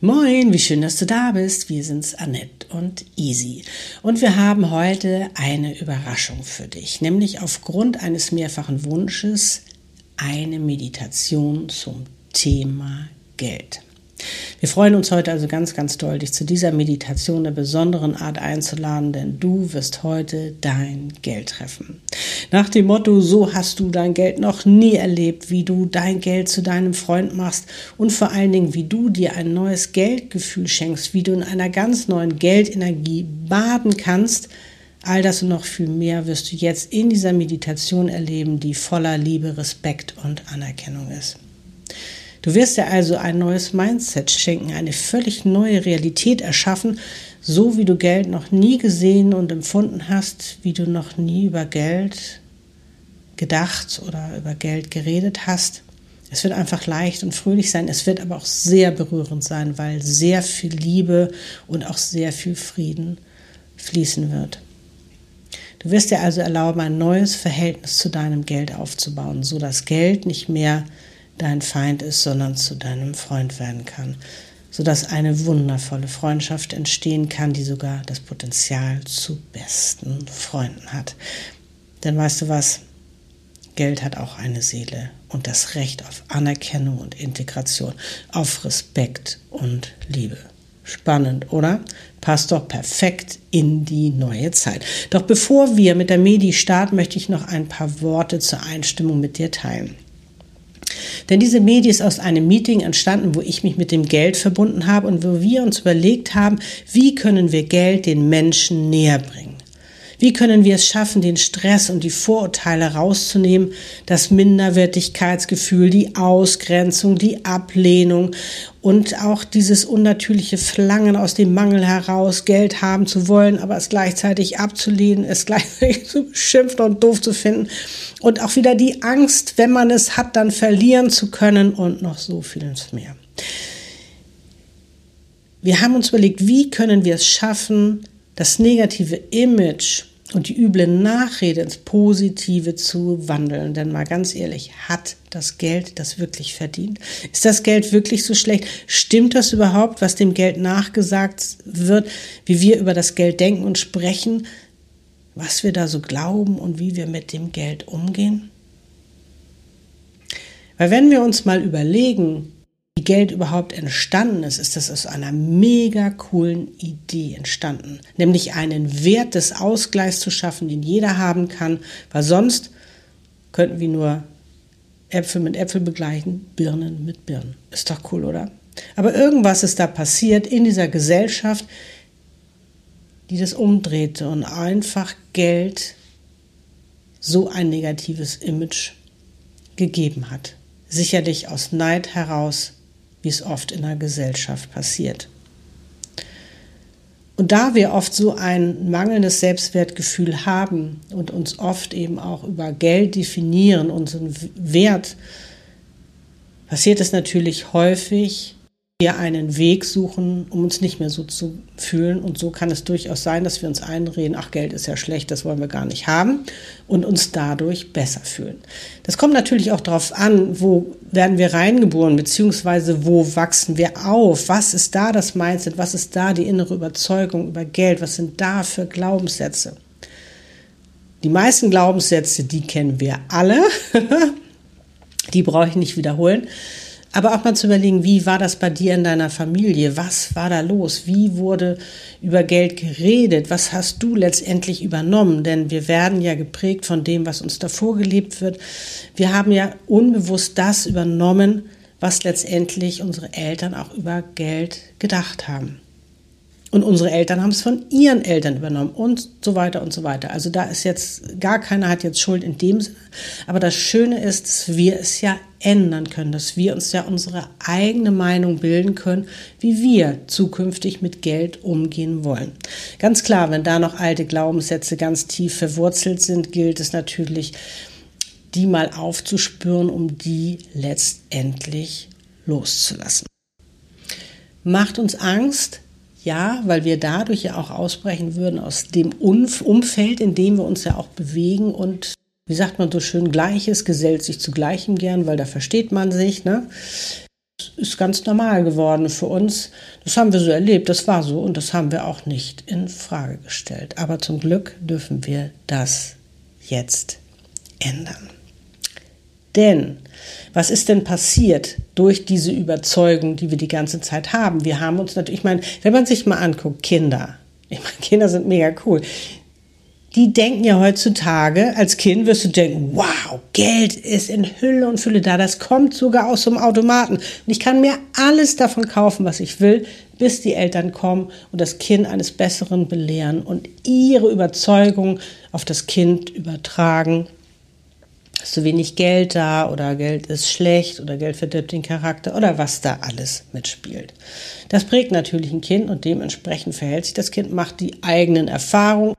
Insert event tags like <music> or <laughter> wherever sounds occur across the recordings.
Moin, wie schön, dass du da bist. Wir sind's Annette und Easy. Und wir haben heute eine Überraschung für dich, nämlich aufgrund eines mehrfachen Wunsches eine Meditation zum Thema Geld. Wir freuen uns heute also ganz, ganz doll, dich zu dieser Meditation der besonderen Art einzuladen, denn du wirst heute dein Geld treffen. Nach dem Motto, so hast du dein Geld noch nie erlebt, wie du dein Geld zu deinem Freund machst und vor allen Dingen, wie du dir ein neues Geldgefühl schenkst, wie du in einer ganz neuen Geldenergie baden kannst, All das und noch viel mehr wirst du jetzt in dieser Meditation erleben, die voller Liebe, Respekt und Anerkennung ist. Du wirst dir also ein neues Mindset schenken, eine völlig neue Realität erschaffen, so wie du Geld noch nie gesehen und empfunden hast, wie du noch nie über Geld gedacht oder über Geld geredet hast. Es wird einfach leicht und fröhlich sein, es wird aber auch sehr berührend sein, weil sehr viel Liebe und auch sehr viel Frieden fließen wird. Du wirst dir also erlauben, ein neues Verhältnis zu deinem Geld aufzubauen, so dass Geld nicht mehr dein Feind ist, sondern zu deinem Freund werden kann, sodass eine wundervolle Freundschaft entstehen kann, die sogar das Potenzial zu besten Freunden hat. Denn weißt du was? Geld hat auch eine Seele und das Recht auf Anerkennung und Integration, auf Respekt und Liebe. Spannend, oder? Passt doch perfekt in die neue Zeit. Doch bevor wir mit der Medi starten, möchte ich noch ein paar Worte zur Einstimmung mit dir teilen. Denn diese Medi ist aus einem Meeting entstanden, wo ich mich mit dem Geld verbunden habe und wo wir uns überlegt haben, wie können wir Geld den Menschen näher bringen. Wie können wir es schaffen, den Stress und die Vorurteile rauszunehmen, das Minderwertigkeitsgefühl, die Ausgrenzung, die Ablehnung und auch dieses unnatürliche Verlangen aus dem Mangel heraus, Geld haben zu wollen, aber es gleichzeitig abzulehnen, es <laughs> gleichzeitig zu beschimpfen und doof zu finden und auch wieder die Angst, wenn man es hat, dann verlieren zu können und noch so vieles mehr. Wir haben uns überlegt, wie können wir es schaffen, das negative Image und die üble Nachrede ins Positive zu wandeln. Denn mal ganz ehrlich, hat das Geld das wirklich verdient? Ist das Geld wirklich so schlecht? Stimmt das überhaupt, was dem Geld nachgesagt wird, wie wir über das Geld denken und sprechen, was wir da so glauben und wie wir mit dem Geld umgehen? Weil wenn wir uns mal überlegen, wie Geld überhaupt entstanden ist, ist das aus einer mega coolen Idee entstanden. Nämlich einen Wert des Ausgleichs zu schaffen, den jeder haben kann, weil sonst könnten wir nur Äpfel mit Äpfel begleichen, Birnen mit Birnen. Ist doch cool, oder? Aber irgendwas ist da passiert in dieser Gesellschaft, die das umdrehte und einfach Geld so ein negatives Image gegeben hat. Sicherlich aus Neid heraus, wie es oft in der Gesellschaft passiert. Und da wir oft so ein mangelndes Selbstwertgefühl haben und uns oft eben auch über Geld definieren, unseren Wert, passiert es natürlich häufig, wir einen Weg suchen, um uns nicht mehr so zu fühlen. Und so kann es durchaus sein, dass wir uns einreden, ach, Geld ist ja schlecht, das wollen wir gar nicht haben und uns dadurch besser fühlen. Das kommt natürlich auch darauf an, wo werden wir reingeboren, beziehungsweise wo wachsen wir auf? Was ist da das Mindset? Was ist da die innere Überzeugung über Geld? Was sind da für Glaubenssätze? Die meisten Glaubenssätze, die kennen wir alle. <laughs> die brauche ich nicht wiederholen. Aber auch mal zu überlegen, wie war das bei dir in deiner Familie? Was war da los? Wie wurde über Geld geredet? Was hast du letztendlich übernommen? Denn wir werden ja geprägt von dem, was uns davor gelebt wird. Wir haben ja unbewusst das übernommen, was letztendlich unsere Eltern auch über Geld gedacht haben. Und unsere Eltern haben es von ihren Eltern übernommen und so weiter und so weiter. Also da ist jetzt, gar keiner hat jetzt Schuld in dem Sinne. Aber das Schöne ist, dass wir es ja ändern können, dass wir uns ja unsere eigene Meinung bilden können, wie wir zukünftig mit Geld umgehen wollen. Ganz klar, wenn da noch alte Glaubenssätze ganz tief verwurzelt sind, gilt es natürlich, die mal aufzuspüren, um die letztendlich loszulassen. Macht uns Angst, ja, weil wir dadurch ja auch ausbrechen würden aus dem Umfeld, in dem wir uns ja auch bewegen und wie sagt man so schön, Gleiches gesellt sich zu Gleichem gern, weil da versteht man sich. Ne? ist ganz normal geworden für uns. Das haben wir so erlebt, das war so und das haben wir auch nicht in Frage gestellt. Aber zum Glück dürfen wir das jetzt ändern. Denn was ist denn passiert durch diese Überzeugung, die wir die ganze Zeit haben? Wir haben uns natürlich, ich meine, wenn man sich mal anguckt, Kinder, ich meine, Kinder sind mega cool die denken ja heutzutage, als Kind wirst du denken, wow, Geld ist in Hülle und Fülle da, das kommt sogar aus einem Automaten. Und ich kann mir alles davon kaufen, was ich will, bis die Eltern kommen und das Kind eines Besseren belehren und ihre Überzeugung auf das Kind übertragen. Ist zu wenig Geld da oder Geld ist schlecht oder Geld verdirbt den Charakter oder was da alles mitspielt. Das prägt natürlich ein Kind und dementsprechend verhält sich das Kind, macht die eigenen Erfahrungen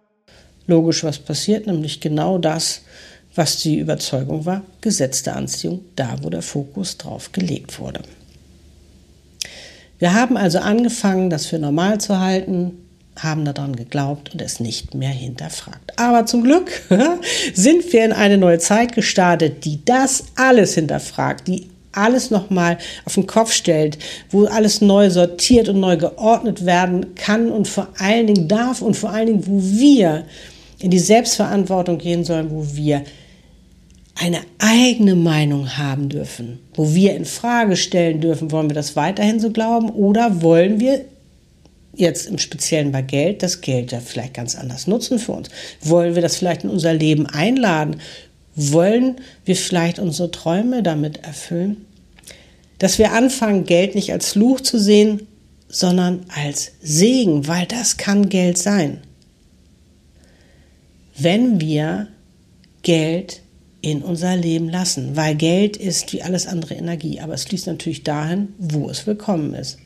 logisch was passiert, nämlich genau das, was die Überzeugung war, Gesetz der Anziehung, da wo der Fokus drauf gelegt wurde. Wir haben also angefangen, das für normal zu halten, haben daran geglaubt und es nicht mehr hinterfragt. Aber zum Glück <laughs> sind wir in eine neue Zeit gestartet, die das alles hinterfragt, die alles nochmal auf den Kopf stellt, wo alles neu sortiert und neu geordnet werden kann und vor allen Dingen darf und vor allen Dingen, wo wir in die Selbstverantwortung gehen sollen, wo wir eine eigene Meinung haben dürfen, wo wir in Frage stellen dürfen, wollen wir das weiterhin so glauben oder wollen wir jetzt im Speziellen bei Geld das Geld ja vielleicht ganz anders nutzen für uns? Wollen wir das vielleicht in unser Leben einladen? Wollen wir vielleicht unsere Träume damit erfüllen? Dass wir anfangen, Geld nicht als Fluch zu sehen, sondern als Segen, weil das kann Geld sein wenn wir Geld in unser Leben lassen, weil Geld ist wie alles andere Energie, aber es fließt natürlich dahin, wo es willkommen ist.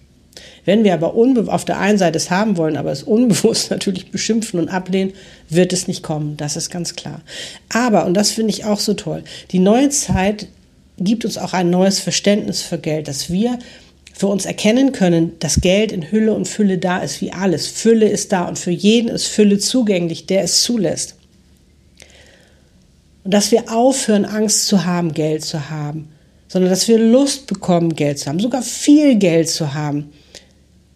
Wenn wir aber auf der einen Seite es haben wollen, aber es unbewusst <laughs> natürlich beschimpfen und ablehnen, wird es nicht kommen. Das ist ganz klar. Aber, und das finde ich auch so toll, die neue Zeit gibt uns auch ein neues Verständnis für Geld, dass wir für uns erkennen können, dass Geld in Hülle und Fülle da ist, wie alles. Fülle ist da und für jeden ist Fülle zugänglich, der es zulässt. Und dass wir aufhören, Angst zu haben, Geld zu haben, sondern dass wir Lust bekommen, Geld zu haben, sogar viel Geld zu haben.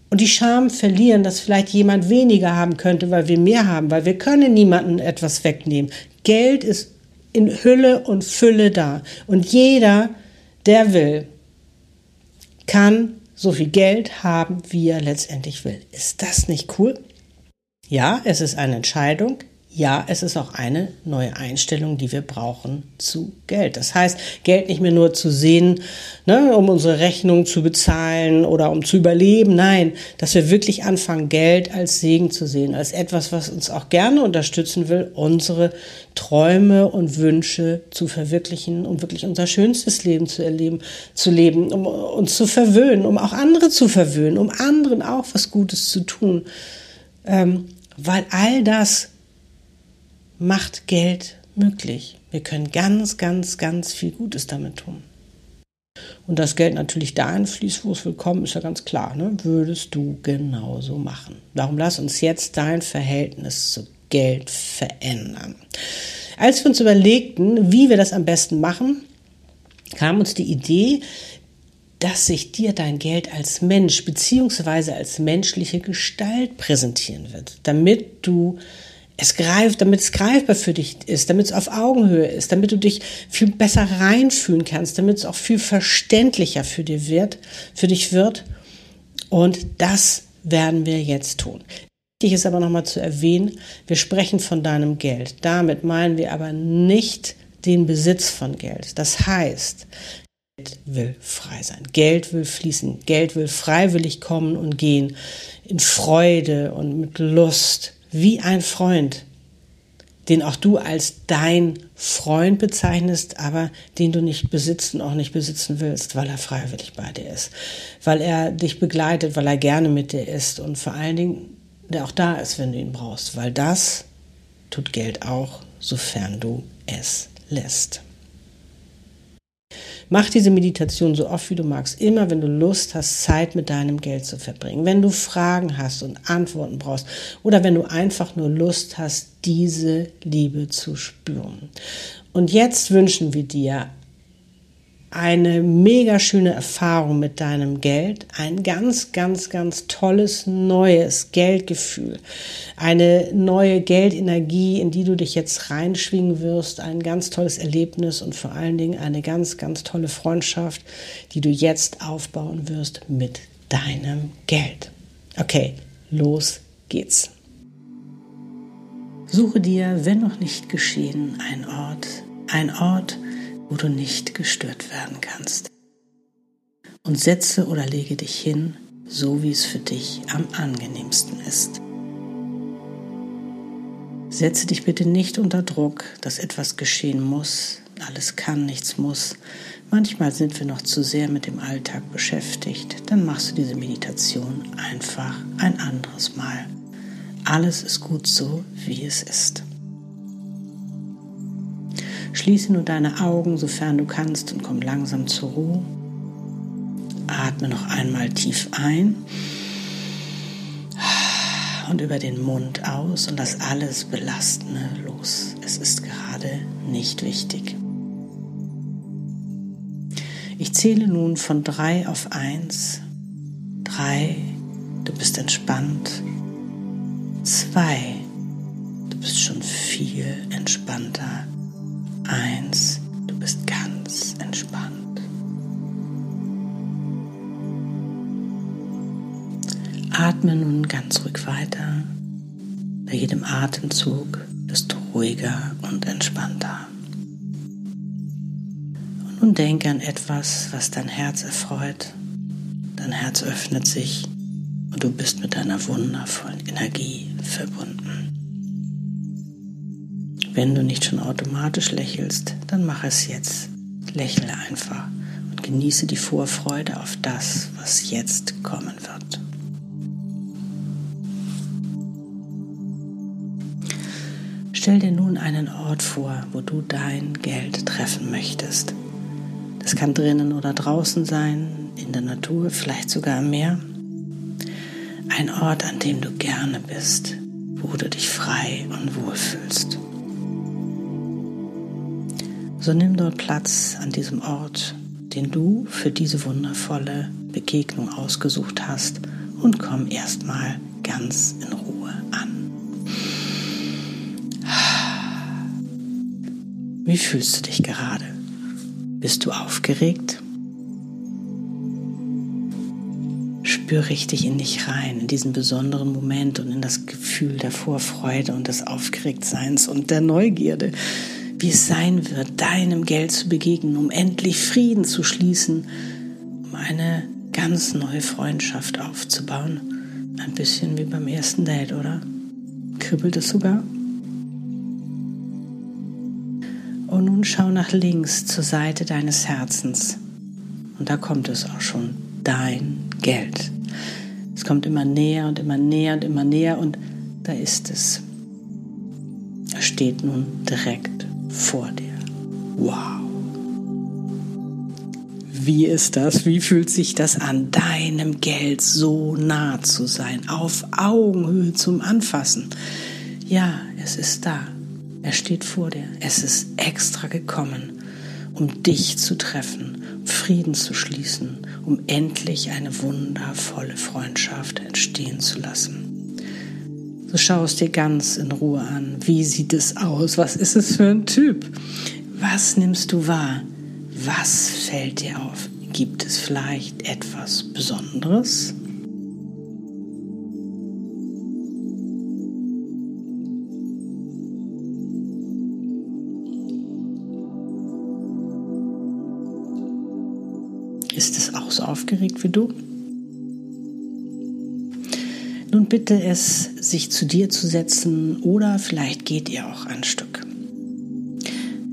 Und die Scham verlieren, dass vielleicht jemand weniger haben könnte, weil wir mehr haben, weil wir können niemanden etwas wegnehmen. Geld ist in Hülle und Fülle da. Und jeder, der will, kann so viel Geld haben, wie er letztendlich will. Ist das nicht cool? Ja, es ist eine Entscheidung ja, es ist auch eine neue Einstellung, die wir brauchen zu Geld. Das heißt, Geld nicht mehr nur zu sehen, ne, um unsere Rechnung zu bezahlen oder um zu überleben. Nein, dass wir wirklich anfangen, Geld als Segen zu sehen, als etwas, was uns auch gerne unterstützen will, unsere Träume und Wünsche zu verwirklichen, um wirklich unser schönstes Leben zu erleben, zu leben, um uns zu verwöhnen, um auch andere zu verwöhnen, um anderen auch was Gutes zu tun. Ähm, weil all das macht Geld möglich. Wir können ganz, ganz, ganz viel Gutes damit tun. Und das Geld natürlich dahin fließt, wo es willkommen ist, ja ganz klar. Ne? Würdest du genauso machen. Darum lass uns jetzt dein Verhältnis zu Geld verändern. Als wir uns überlegten, wie wir das am besten machen, kam uns die Idee, dass sich dir dein Geld als Mensch beziehungsweise als menschliche Gestalt präsentieren wird, damit du es greift, damit es greifbar für dich ist, damit es auf Augenhöhe ist, damit du dich viel besser reinfühlen kannst, damit es auch viel verständlicher für dir wird, für dich wird. Und das werden wir jetzt tun. Wichtig ist aber nochmal zu erwähnen, wir sprechen von deinem Geld. Damit meinen wir aber nicht den Besitz von Geld. Das heißt, Geld will frei sein. Geld will fließen. Geld will freiwillig kommen und gehen. In Freude und mit Lust wie ein Freund, den auch du als dein Freund bezeichnest, aber den du nicht besitzt und auch nicht besitzen willst, weil er freiwillig bei dir ist, weil er dich begleitet, weil er gerne mit dir ist und vor allen Dingen, der auch da ist, wenn du ihn brauchst, weil das tut Geld auch, sofern du es lässt. Mach diese Meditation so oft wie du magst, immer wenn du Lust hast, Zeit mit deinem Geld zu verbringen, wenn du Fragen hast und Antworten brauchst. Oder wenn du einfach nur Lust hast, diese Liebe zu spüren. Und jetzt wünschen wir dir eine mega schöne Erfahrung mit deinem Geld, ein ganz, ganz, ganz tolles neues Geldgefühl, eine neue Geldenergie, in die du dich jetzt reinschwingen wirst, ein ganz tolles Erlebnis und vor allen Dingen eine ganz, ganz tolle Freundschaft, die du jetzt aufbauen wirst mit deinem Geld. Okay, los geht's. Suche dir, wenn noch nicht geschehen, ein Ort, ein Ort, wo du nicht gestört werden kannst. Und setze oder lege dich hin, so wie es für dich am angenehmsten ist. Setze dich bitte nicht unter Druck, dass etwas geschehen muss. Alles kann, nichts muss. Manchmal sind wir noch zu sehr mit dem Alltag beschäftigt. Dann machst du diese Meditation einfach ein anderes Mal. Alles ist gut so, wie es ist. Schließe nur deine Augen, sofern du kannst, und komm langsam zur Ruhe. Atme noch einmal tief ein und über den Mund aus und lass alles Belastende los. Es ist gerade nicht wichtig. Ich zähle nun von drei auf eins. Drei, du bist entspannt. Zwei, du bist schon viel entspannter. Eins, du bist ganz entspannt. Atme nun ganz ruhig weiter. Bei jedem Atemzug bist du ruhiger und entspannter. Und nun denke an etwas, was dein Herz erfreut. Dein Herz öffnet sich und du bist mit deiner wundervollen Energie verbunden. Wenn du nicht schon automatisch lächelst, dann mach es jetzt. Lächle einfach und genieße die Vorfreude auf das, was jetzt kommen wird. Stell dir nun einen Ort vor, wo du dein Geld treffen möchtest. Das kann drinnen oder draußen sein, in der Natur, vielleicht sogar am Meer. Ein Ort, an dem du gerne bist, wo du dich frei und wohl fühlst. So nimm dort Platz an diesem Ort, den du für diese wundervolle Begegnung ausgesucht hast und komm erstmal ganz in Ruhe an. Wie fühlst du dich gerade? Bist du aufgeregt? Spür richtig in dich rein, in diesen besonderen Moment und in das Gefühl der Vorfreude und des Aufgeregtseins und der Neugierde wie es sein wird, deinem Geld zu begegnen, um endlich Frieden zu schließen, um eine ganz neue Freundschaft aufzubauen. Ein bisschen wie beim ersten Date, oder? Kribbelt es sogar? Und nun schau nach links zur Seite deines Herzens. Und da kommt es auch schon, dein Geld. Es kommt immer näher und immer näher und immer näher und da ist es. Er steht nun direkt vor dir. Wow. Wie ist das? Wie fühlt sich das an, deinem Geld so nah zu sein, auf Augenhöhe zum Anfassen? Ja, es ist da. Er steht vor dir. Es ist extra gekommen, um dich zu treffen, Frieden zu schließen, um endlich eine wundervolle Freundschaft entstehen zu lassen. Du schaust dir ganz in Ruhe an. Wie sieht es aus? Was ist es für ein Typ? Was nimmst du wahr? Was fällt dir auf? Gibt es vielleicht etwas Besonderes? Ist es auch so aufgeregt wie du? Nun bitte es, sich zu dir zu setzen oder vielleicht geht ihr auch ein Stück.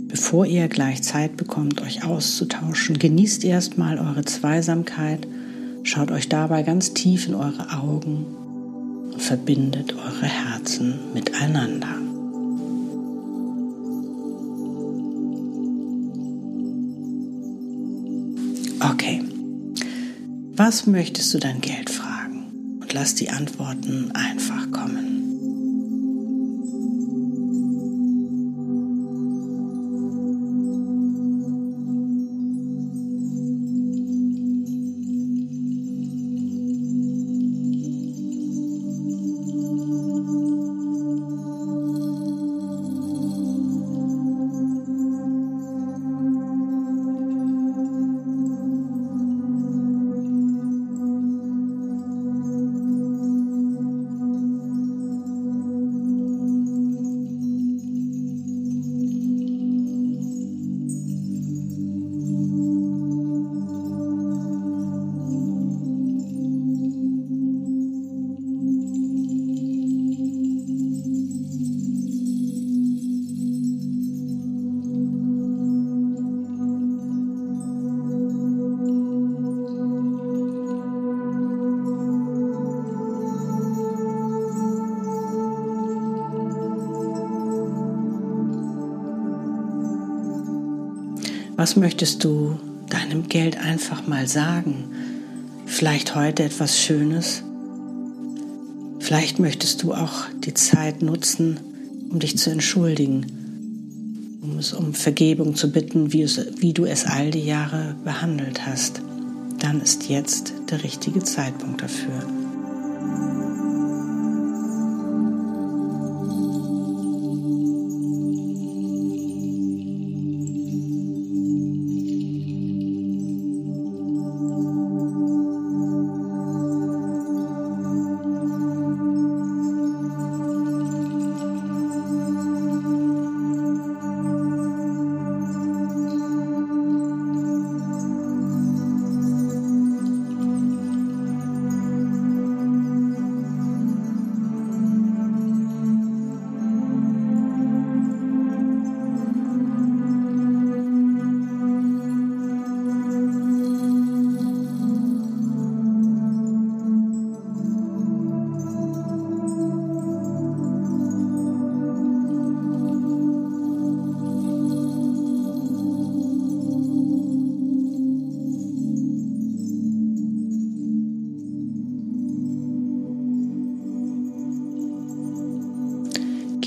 Bevor ihr gleich Zeit bekommt, euch auszutauschen, genießt erstmal eure Zweisamkeit, schaut euch dabei ganz tief in eure Augen und verbindet eure Herzen miteinander. Okay, was möchtest du dein Geld fragen? Lass die Antworten einfach kommen. Was möchtest du deinem Geld einfach mal sagen? Vielleicht heute etwas Schönes? Vielleicht möchtest du auch die Zeit nutzen, um dich zu entschuldigen, um es um Vergebung zu bitten, wie, es, wie du es all die Jahre behandelt hast. Dann ist jetzt der richtige Zeitpunkt dafür.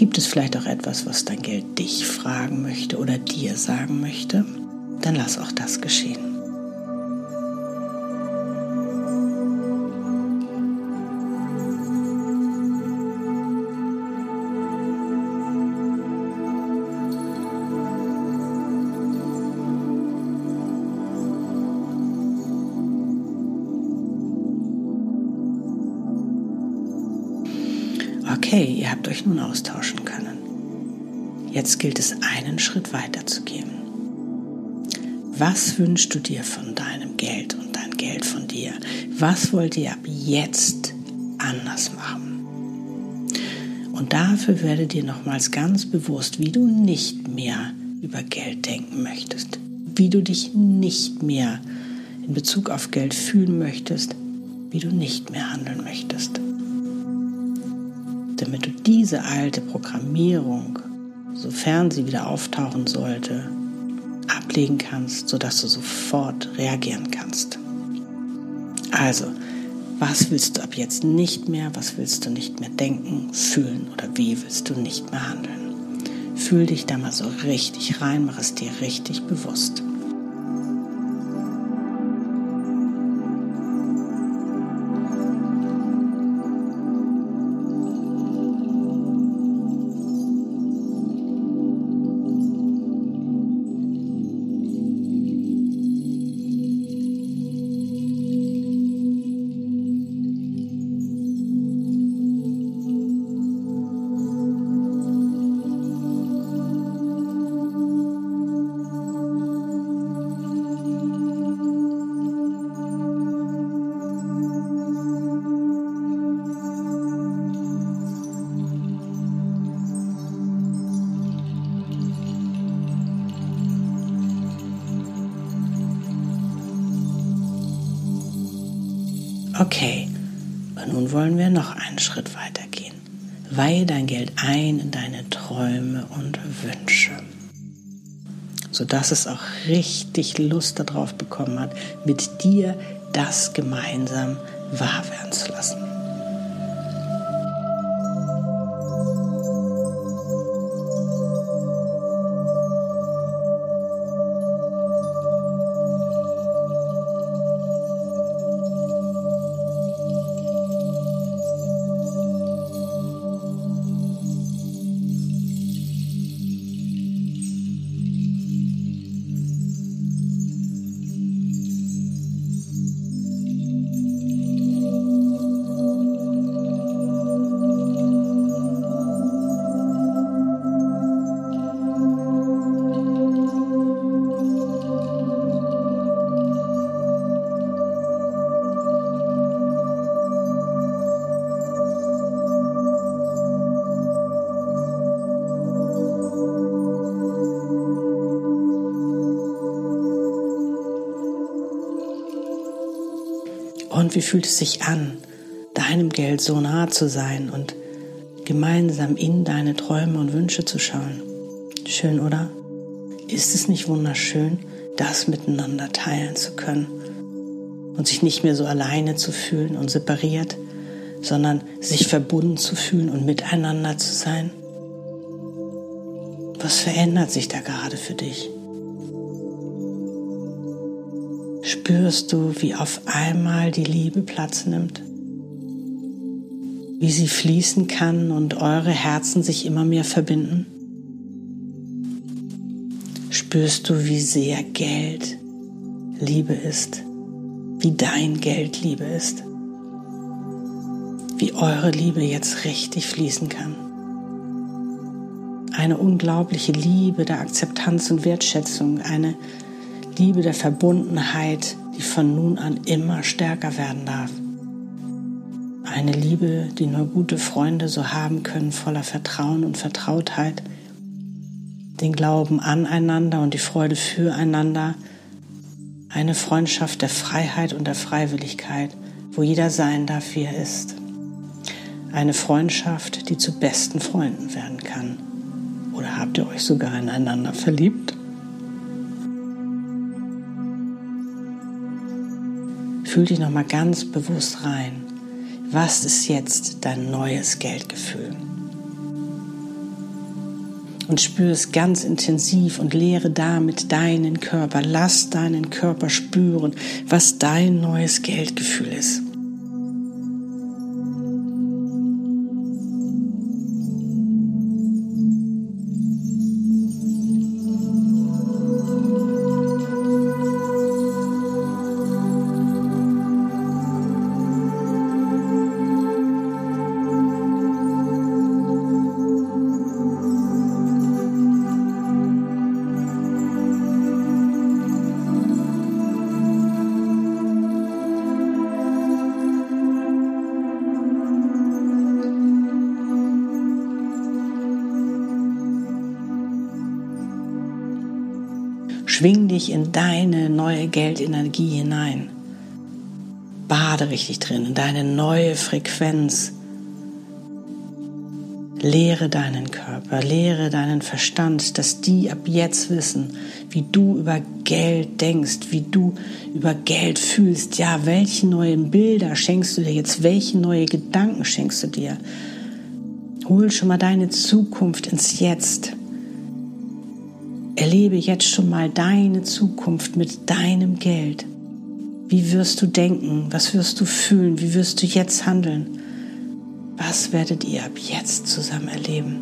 Gibt es vielleicht auch etwas, was dein Geld dich fragen möchte oder dir sagen möchte? Dann lass auch das geschehen. Euch nun austauschen können. Jetzt gilt es, einen Schritt weiter zu gehen. Was wünschst du dir von deinem Geld und dein Geld von dir? Was wollt ihr ab jetzt anders machen? Und dafür werde dir nochmals ganz bewusst, wie du nicht mehr über Geld denken möchtest, wie du dich nicht mehr in Bezug auf Geld fühlen möchtest, wie du nicht mehr handeln möchtest damit du diese alte Programmierung, sofern sie wieder auftauchen sollte, ablegen kannst, sodass du sofort reagieren kannst. Also, was willst du ab jetzt nicht mehr, was willst du nicht mehr denken, fühlen oder wie willst du nicht mehr handeln? Fühl dich da mal so richtig rein, mach es dir richtig bewusst. Wollen wir noch einen Schritt weiter gehen. Weihe dein Geld ein in deine Träume und Wünsche, sodass es auch richtig Lust darauf bekommen hat, mit dir das gemeinsam wahr werden zu lassen. Wie fühlt es sich an, deinem Geld so nah zu sein und gemeinsam in deine Träume und Wünsche zu schauen? Schön, oder? Ist es nicht wunderschön, das miteinander teilen zu können und sich nicht mehr so alleine zu fühlen und separiert, sondern sich verbunden zu fühlen und miteinander zu sein? Was verändert sich da gerade für dich? Spürst du, wie auf einmal die Liebe Platz nimmt? Wie sie fließen kann und eure Herzen sich immer mehr verbinden? Spürst du, wie sehr Geld Liebe ist? Wie dein Geld Liebe ist? Wie eure Liebe jetzt richtig fließen kann? Eine unglaubliche Liebe der Akzeptanz und Wertschätzung, eine Liebe der Verbundenheit, die von nun an immer stärker werden darf. Eine Liebe, die nur gute Freunde so haben können, voller Vertrauen und Vertrautheit, den Glauben aneinander und die Freude füreinander, eine Freundschaft der Freiheit und der Freiwilligkeit, wo jeder sein darf, wie er ist. Eine Freundschaft, die zu besten Freunden werden kann. Oder habt ihr euch sogar ineinander verliebt? Fühl dich noch mal ganz bewusst rein. Was ist jetzt dein neues Geldgefühl? Und spür es ganz intensiv und lehre damit deinen Körper. Lass deinen Körper spüren, was dein neues Geldgefühl ist. Schwing dich in deine neue Geldenergie hinein. Bade richtig drin, in deine neue Frequenz. Lehre deinen Körper, lehre deinen Verstand, dass die ab jetzt wissen, wie du über Geld denkst, wie du über Geld fühlst. Ja, welche neuen Bilder schenkst du dir jetzt? Welche neue Gedanken schenkst du dir? Hol schon mal deine Zukunft ins Jetzt. Erlebe jetzt schon mal deine Zukunft mit deinem Geld. Wie wirst du denken? Was wirst du fühlen? Wie wirst du jetzt handeln? Was werdet ihr ab jetzt zusammen erleben?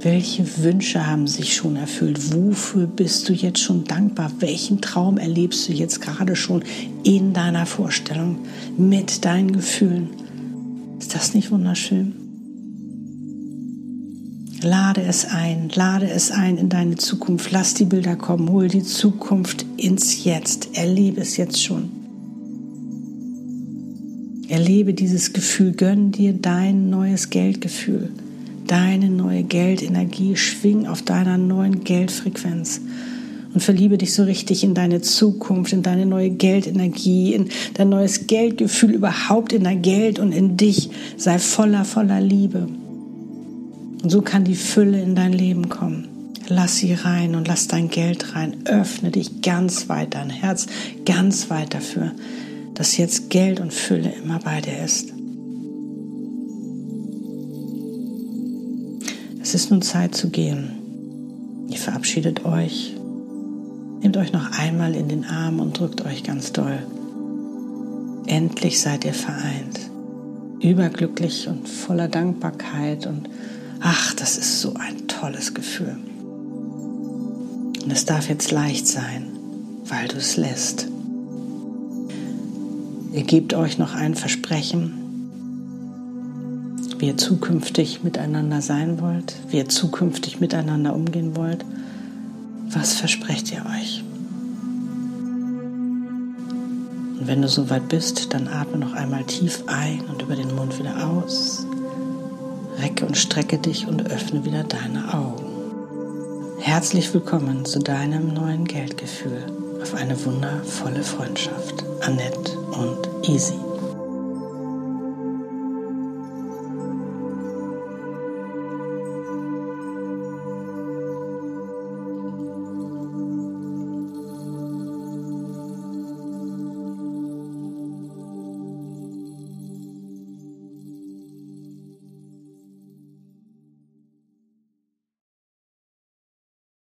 Welche Wünsche haben sich schon erfüllt? Wofür bist du jetzt schon dankbar? Welchen Traum erlebst du jetzt gerade schon in deiner Vorstellung mit deinen Gefühlen? Ist das nicht wunderschön? Lade es ein, lade es ein in deine Zukunft. Lass die Bilder kommen, hol die Zukunft ins Jetzt. Erlebe es jetzt schon. Erlebe dieses Gefühl, gönn dir dein neues Geldgefühl, deine neue Geldenergie, schwing auf deiner neuen Geldfrequenz und verliebe dich so richtig in deine Zukunft, in deine neue Geldenergie, in dein neues Geldgefühl, überhaupt in dein Geld und in dich. Sei voller, voller Liebe. Und so kann die Fülle in dein Leben kommen. Lass sie rein und lass dein Geld rein. Öffne dich ganz weit, dein Herz ganz weit dafür, dass jetzt Geld und Fülle immer bei dir ist. Es ist nun Zeit zu gehen. Ihr verabschiedet euch. Nehmt euch noch einmal in den Arm und drückt euch ganz doll. Endlich seid ihr vereint. Überglücklich und voller Dankbarkeit und Ach, das ist so ein tolles Gefühl. Und es darf jetzt leicht sein, weil du es lässt. Ihr gebt euch noch ein Versprechen, wie ihr zukünftig miteinander sein wollt, wie ihr zukünftig miteinander umgehen wollt. Was versprecht ihr euch? Und wenn du soweit bist, dann atme noch einmal tief ein und über den Mund wieder aus. Recke und strecke dich und öffne wieder deine Augen. Herzlich willkommen zu deinem neuen Geldgefühl auf eine wundervolle Freundschaft. Annette und Easy.